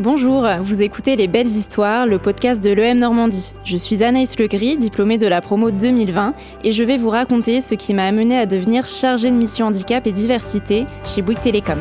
Bonjour, vous écoutez Les Belles Histoires, le podcast de l'EM Normandie. Je suis Anaïs Legris, diplômée de la promo 2020, et je vais vous raconter ce qui m'a amené à devenir chargée de mission handicap et diversité chez Bouygues Télécom.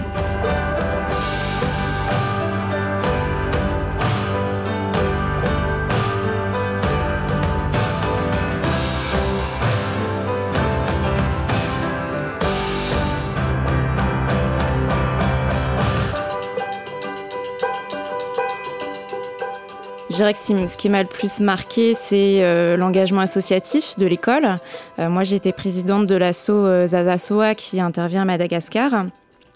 Je dirais que ce qui m'a le plus marqué, c'est euh, l'engagement associatif de l'école. Euh, moi, j'ai été présidente de l'asso euh, Zazasoa qui intervient à Madagascar.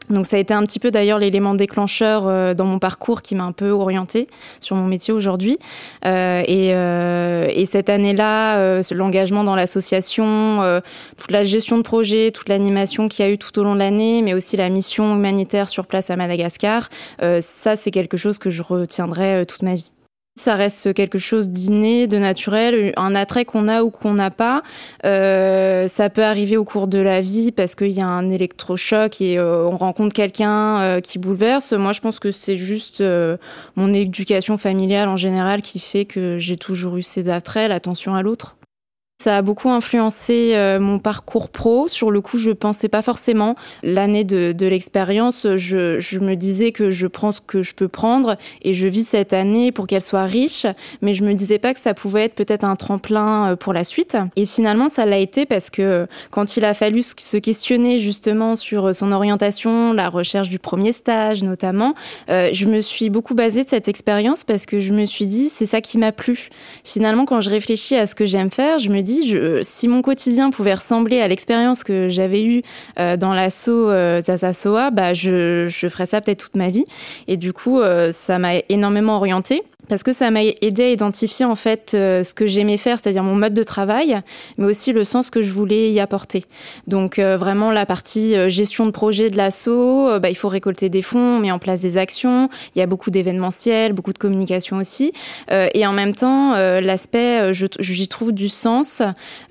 Donc ça a été un petit peu d'ailleurs l'élément déclencheur dans mon parcours qui m'a un peu orientée sur mon métier aujourd'hui. et, et, cette année-là, l'engagement dans l'association, toute la gestion de projet, toute l'animation qu'il y a eu tout au long de l'année, mais aussi la mission humanitaire sur place à Madagascar, ça c'est quelque chose que je retiendrai toute ma vie. Ça reste quelque chose d'inné, de naturel, un attrait qu'on a ou qu'on n'a pas. Euh, ça peut arriver au cours de la vie parce qu'il y a un électrochoc et euh, on rencontre quelqu'un euh, qui bouleverse. Moi, je pense que c'est juste mon éducation familiale en général qui fait que j'ai toujours eu ces attraits, l'attention à l'autre. Ça a beaucoup influencé euh, mon parcours pro. Sur le coup, je pensais pas forcément. L'année de, l'expérience, je, me disais que je prends ce que je peux prendre et je vis cette année pour qu'elle soit riche, mais je me disais pas que ça pouvait être peut-être un tremplin euh, pour la suite. Et finalement, ça l'a été parce que quand il a fallu se questionner justement sur son orientation, la recherche du premier stage notamment, euh, je me suis beaucoup basée de cette expérience parce que je me suis dit c'est ça qui m'a plu. Finalement, quand je réfléchis à ce que j'aime faire, je me je, si mon quotidien pouvait ressembler à l'expérience que j'avais eue euh, dans l'assaut euh, Zazasoa, bah je, je ferais ça peut-être toute ma vie. Et du coup, euh, ça m'a énormément orientée parce que ça m'a aidé à identifier en fait euh, ce que j'aimais faire, c'est-à-dire mon mode de travail, mais aussi le sens que je voulais y apporter. Donc euh, vraiment la partie euh, gestion de projet de l'assaut, bah, il faut récolter des fonds, on met en place des actions, il y a beaucoup d'événementiels, beaucoup de communication aussi, et en même temps l'aspect, j'y trouve du sens.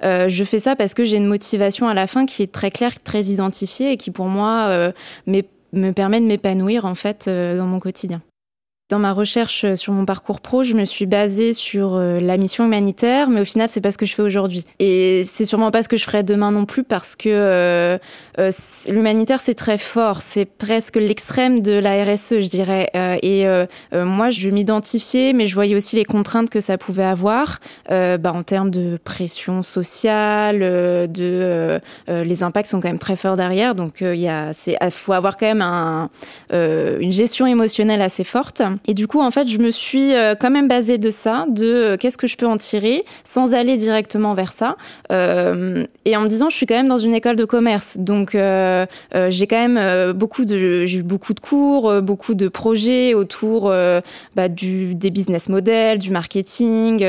je fais ça parce que j'ai une motivation à la fin qui est très claire, très identifiée et qui pour moi me permet de m'épanouir en fait dans mon quotidien. Dans ma recherche euh, sur mon parcours pro, je me suis basée sur euh, la mission humanitaire, mais au final, c'est pas ce que je fais aujourd'hui. Et c'est sûrement pas ce que je ferai demain non plus parce que euh, l'humanitaire, c'est très fort. C'est presque l'extrême de la RSE, je dirais. et moi, je m'identifiais, mais je voyais aussi les contraintes que ça pouvait avoir bah, en termes de pression sociale, de les impacts sont quand même très forts derrière. Donc, il y a, c'est, faut avoir quand même un, une gestion émotionnelle assez forte. Et du coup, en fait, je me suis euh, quand même basée de ça, de euh, qu'est-ce que je peux en tirer, sans aller directement vers ça. Euh, et en me disant, je suis quand même dans une école de commerce, donc j'ai quand même beaucoup de, eu beaucoup de cours, beaucoup de projets autour bah, du des business models, du marketing.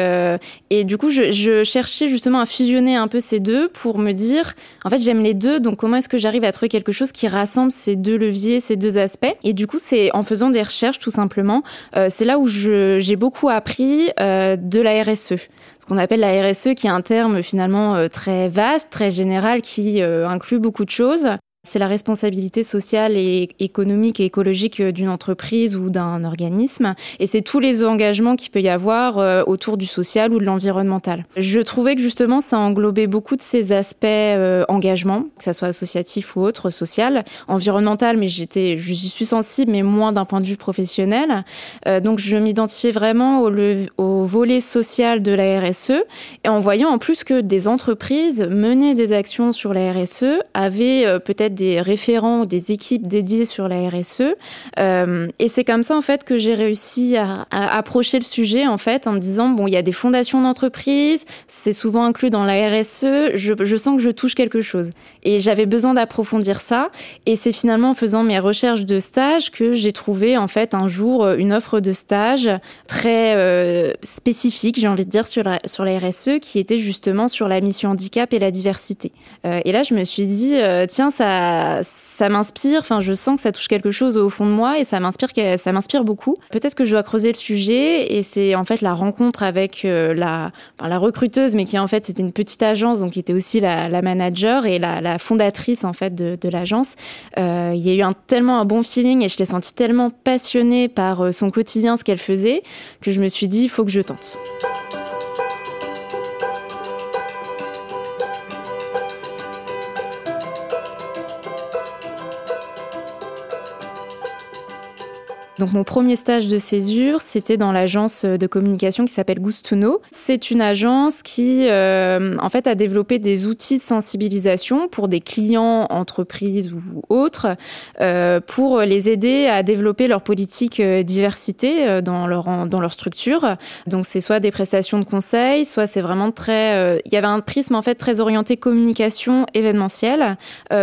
et du coup, je cherchais justement à fusionner un peu ces deux pour me dire, en fait, j'aime les deux, donc comment est-ce que j'arrive à trouver quelque chose qui rassemble ces deux leviers, ces deux aspects? Et du coup, c'est en faisant des recherches tout simplement euh, c'est là où j'ai beaucoup appris euh, de la RSE ce qu'on appelle la RSE, qui est un terme finalement euh, très vaste, très général, qui inclut beaucoup de choses. C'est la responsabilité sociale et économique et écologique d'une entreprise ou d'un organisme. Et c'est tous les engagements qu'il peut y avoir euh, autour du social ou de l'environnemental. Je trouvais que justement, ça englobait beaucoup de ces aspects euh, engagement, que ça soit associatif ou autre, social, environnemental, mais j'étais, j'y suis sensible, mais moins d'un point de vue professionnel. Euh, donc, je m'identifiais vraiment au, au volet social de la RSE et en voyant en plus que des entreprises menaient des actions sur la RSE, avaient peut-être des référents, des équipes dédiées sur la RSE. Euh, et c'est comme ça en fait que j'ai réussi à, approcher le sujet en fait en me disant bon il y a des fondations d'entreprise, c'est souvent inclus dans la RSE. Je sens que je touche quelque chose et j'avais besoin d'approfondir ça. Et c'est finalement en faisant mes recherches de stage que j'ai trouvé en fait un jour une offre de stage très euh, spécifique, j'ai envie de dire sur la, sur la RSE qui était justement sur la mission handicap et la diversité. Euh, et là je me suis dit euh, tiens ça ça, m'inspire. Enfin, je sens que ça touche quelque chose au fond de moi et ça m'inspire, ça m'inspire beaucoup. Peut-être que je dois creuser le sujet et c'est en fait la rencontre avec euh, la, la recruteuse, mais qui en fait c'était une petite agence, donc qui était aussi la, manager et la fondatrice en fait de, l'agence. Euh, il y a eu un, tellement un bon feeling et je l'ai senti tellement passionnée par son quotidien, ce qu'elle faisait, que je me suis dit, il faut que je tente. Donc mon premier stage de césure, c'était dans l'agence de communication qui s'appelle Gustuno. C'est une agence qui, euh, en fait, a développé des outils de sensibilisation pour des clients, entreprises ou autres, euh, pour les aider à développer leur politique euh, diversité euh, dans leur dans leur structure. Donc c'est soit des prestations de conseil, soit c'est vraiment très. Euh, il y avait un prisme en fait très orienté communication événementielle.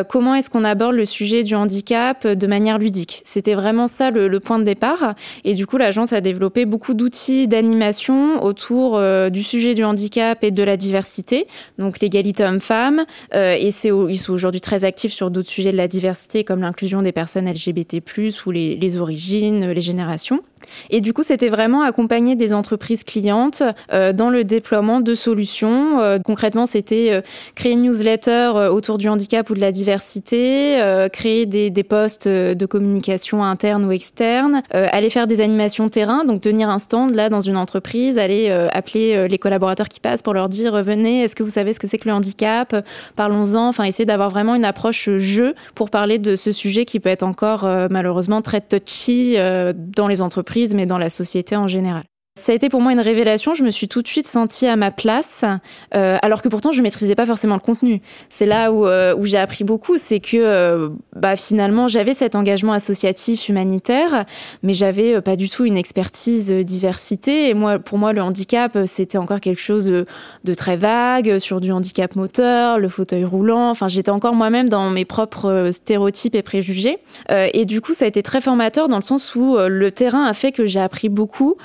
comment est-ce qu'on aborde le sujet du handicap de manière ludique? C'était vraiment ça le, le point de départ. Et du coup, l'agence a développé beaucoup d'outils d'animation autour euh, du sujet du handicap et de la diversité, donc l'égalité homme-femme. Euh, et c'est, ils sont aujourd'hui très actifs sur d'autres sujets de la diversité, comme l'inclusion des personnes LGBT+, ou les, les origines, les générations. Et du coup, c'était vraiment accompagner des entreprises clientes euh, dans le déploiement de solutions. Concrètement, c'était créer une newsletter autour du handicap ou de la diversité, créer des, des postes de communication interne ou externe, aller faire des animations terrain, donc tenir un stand là dans une entreprise, aller appeler les collaborateurs qui passent pour leur dire venez, est-ce que vous savez ce que c'est que le handicap Parlons-en. Enfin, essayer d'avoir vraiment une approche jeu pour parler de ce sujet qui peut être encore malheureusement très touchy dans les entreprises mais dans la société en général. Ça a été pour moi une révélation. Je me suis tout de suite sentie à ma place, euh, alors que pourtant je maîtrisais pas forcément le contenu. C'est là où, euh, où j'ai appris beaucoup, c'est que euh, bah, finalement j'avais cet engagement associatif humanitaire, mais j'avais euh, pas du tout une expertise euh, diversité. Et moi, pour moi, le handicap c'était encore quelque chose de, très vague sur du handicap moteur, le fauteuil roulant. Enfin, j'étais encore moi-même dans mes propres stéréotypes et préjugés. et du coup, ça a été très formateur dans le sens où le terrain a fait que j'ai appris beaucoup.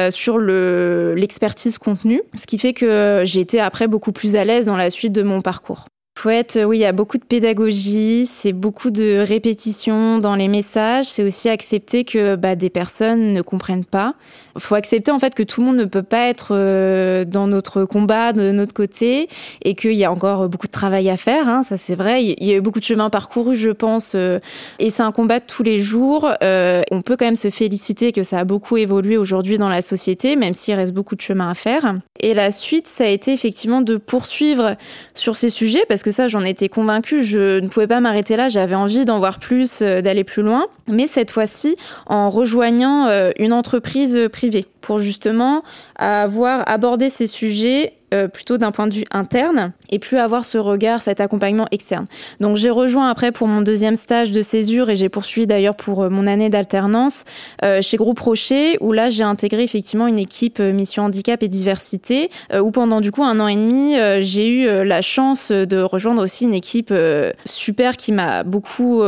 Euh, euh, sur le l'expertise contenu, ce qui fait que j'ai été après beaucoup plus à l'aise dans la suite de mon parcours. Faut être, oui, il y a beaucoup de pédagogie, c'est beaucoup de répétition dans les messages. C'est aussi accepter que bah, des personnes ne comprennent pas. Faut accepter en fait que tout le monde ne peut pas être euh, dans notre combat de notre côté et qu'il y a encore beaucoup de travail à faire. Hein, ça c'est vrai. Il y a eu beaucoup de chemin parcouru, je pense, euh, et c'est un combat de tous les jours. Euh, on peut quand même se féliciter que ça a beaucoup évolué aujourd'hui dans la société, même s'il reste beaucoup de chemin à faire. Et la suite, ça a été effectivement de poursuivre sur ces sujets parce que ça, j'en étais convaincue. Je ne pouvais pas m'arrêter là. J'avais envie d'en voir plus, euh, d'aller plus loin. Mais cette fois-ci, en rejoignant euh, une entreprise privée pour justement avoir abordé ces sujets euh, plutôt d'un point de vue interne et plus avoir ce regard, cet accompagnement externe. Donc j'ai rejoint après pour mon deuxième stage de césure et j'ai poursuivi d'ailleurs pour euh, mon année d'alternance euh, chez Groupe Rocher où là j'ai intégré effectivement une équipe mission handicap et diversité où pendant du coup un an et demi j'ai eu la chance de rejoindre aussi une équipe super qui m'a beaucoup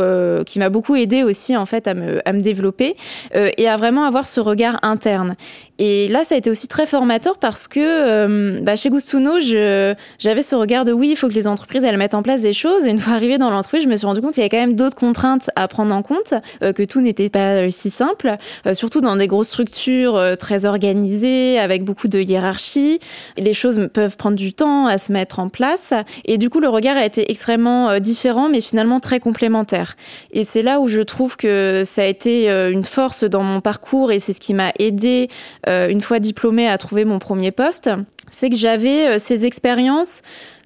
qui m'a beaucoup aidé aussi en fait à me à me développer et à vraiment avoir ce regard interne. Et là, ça a été aussi très formateur parce que euh, bah, chez Gustuno, j'avais ce regard de oui, il faut que les entreprises elles mettent en place des choses. Et une fois arrivée dans l'entreprise, je me suis rendu compte qu'il y avait quand même d'autres contraintes à prendre en compte, euh, que tout n'était pas euh, si simple, surtout dans des grosses structures très organisées, avec beaucoup de hiérarchie. Les choses peuvent prendre du temps à se mettre en place. Et du coup, le regard a été extrêmement différent, mais finalement très complémentaire. Et c'est là où je trouve que ça a été une force dans mon parcours et c'est ce qui m'a aidé une fois diplômée à trouver mon premier poste, c'est que j'avais euh, ces expériences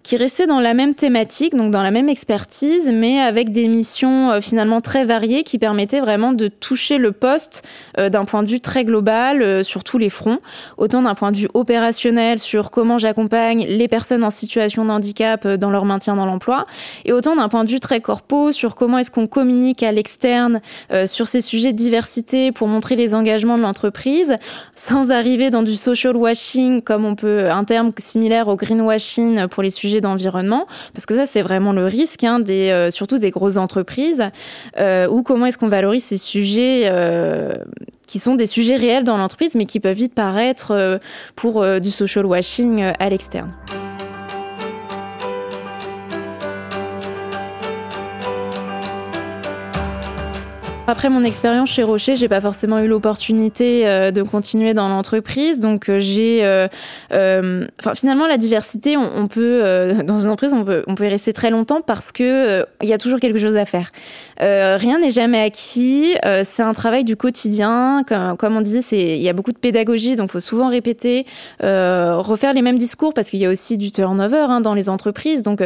qui restait dans la même thématique, donc dans la même expertise, mais avec des missions euh, finalement très variées qui permettaient vraiment de toucher le poste euh, d'un point de vue très global euh, sur tous les fronts, autant d'un point de vue opérationnel sur comment j'accompagne les personnes en situation de handicap dans leur maintien dans l'emploi, et autant d'un point de vue très corpo sur comment est-ce qu'on communique à l'externe sur ces sujets de diversité pour montrer les engagements de l'entreprise, sans arriver dans du social washing comme on peut un terme similaire au greenwashing pour les sujets d'environnement, parce que ça c'est vraiment le risque, hein, des, euh, surtout des grosses entreprises, euh, ou comment est-ce qu'on valorise ces sujets euh, qui sont des sujets réels dans l'entreprise, mais qui peuvent vite paraître pour du social washing à l'externe. Après mon expérience chez Rocher, j'ai pas forcément eu l'opportunité euh, de continuer dans l'entreprise, donc euh, j'ai, euh, enfin finalement la diversité, on, peut dans une entreprise, on peut, on peut y rester très longtemps parce que il y a toujours quelque chose à faire. rien n'est jamais acquis, c'est un travail du quotidien, comme, comme on disait, c'est il y a beaucoup de pédagogie, donc faut souvent répéter, refaire les mêmes discours parce qu'il y a aussi du turnover hein, dans les entreprises, donc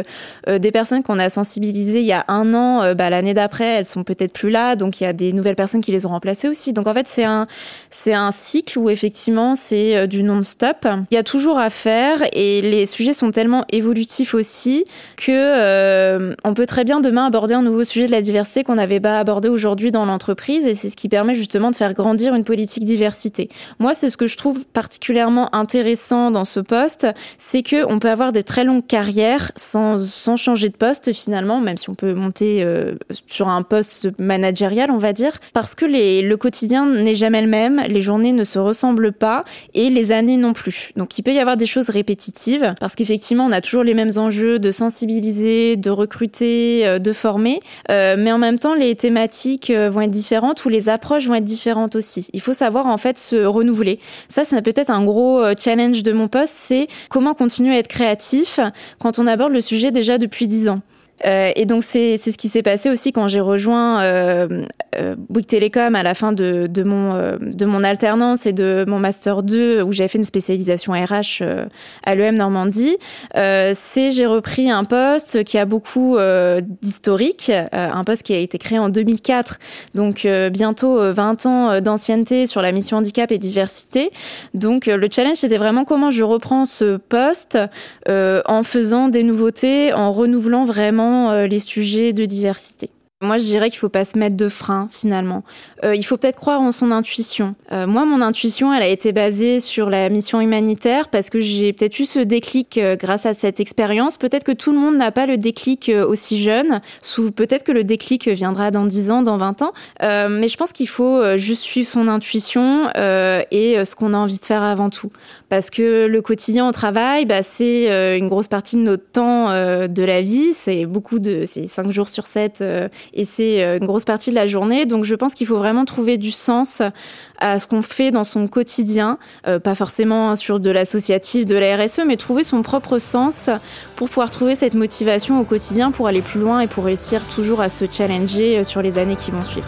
des personnes qu'on a sensibilisées il y a un an, bah, l'année d'après, elles sont peut-être plus là, donc il y a des nouvelles personnes qui les ont remplacées aussi. Donc en fait, c'est un, c'est un cycle où effectivement c'est euh, du non-stop. Il y a toujours à faire et les sujets sont tellement évolutifs aussi que euh, on peut très bien demain aborder un nouveau sujet de la diversité qu'on n'avait pas abordé aujourd'hui dans l'entreprise et c'est ce qui permet justement de faire grandir une politique diversité. Moi, c'est ce que je trouve particulièrement intéressant dans ce poste, c'est que on peut avoir des très longues carrières sans, sans changer de poste finalement, même si on peut monter euh, sur un poste managérial, dire, parce que les, le quotidien n'est jamais le même, les journées ne se ressemblent pas et les années non plus. Donc il peut y avoir des choses répétitives, parce qu'effectivement on a toujours les mêmes enjeux de sensibiliser, de recruter, euh, de former, euh, mais en même temps les thématiques euh, vont être différentes ou les approches vont être différentes aussi. Il faut savoir en fait se renouveler. Ça c'est peut-être un gros challenge de mon poste, c'est comment continuer à être créatif quand on aborde le sujet déjà depuis dix ans. Euh, et donc c'est ce qui s'est passé aussi quand j'ai rejoint euh, euh, Bouygues Télécom à la fin de, de mon euh, de mon alternance et de mon master 2 où j'avais fait une spécialisation RH euh, à l'EM Normandie. c'est j'ai repris un poste qui a beaucoup d'historique, un poste qui a été créé en 2004, donc bientôt 20 ans d'ancienneté sur la mission handicap et diversité. Donc le challenge c'était vraiment comment je reprends ce poste en faisant des nouveautés, en renouvelant vraiment euh, les sujets de diversité. Moi, je dirais qu'il faut pas se mettre de frein finalement. Euh, il faut peut-être croire en son intuition. Euh, moi, mon intuition, elle a été basée sur la mission humanitaire parce que j'ai peut-être eu ce déclic euh, grâce à cette expérience. Peut-être que tout le monde n'a pas le déclic aussi jeune. Peut-être que le déclic viendra dans 10 ans, dans 20 ans. Mais je pense qu'il faut juste suivre son intuition et ce qu'on a envie de faire avant tout. Parce que le quotidien au travail, bah, c'est une grosse partie de notre temps de la vie. C'est beaucoup de, c'est 5 jours sur 7 et c'est euh, une grosse partie de la journée. Donc je pense qu'il faut vraiment trouver du sens à ce qu'on fait dans son quotidien, euh, pas forcément sur de l'associatif, de la RSE, mais trouver son propre sens pour pouvoir trouver cette motivation au quotidien pour aller plus loin et pour réussir toujours à se challenger euh, sur les années qui vont suivre.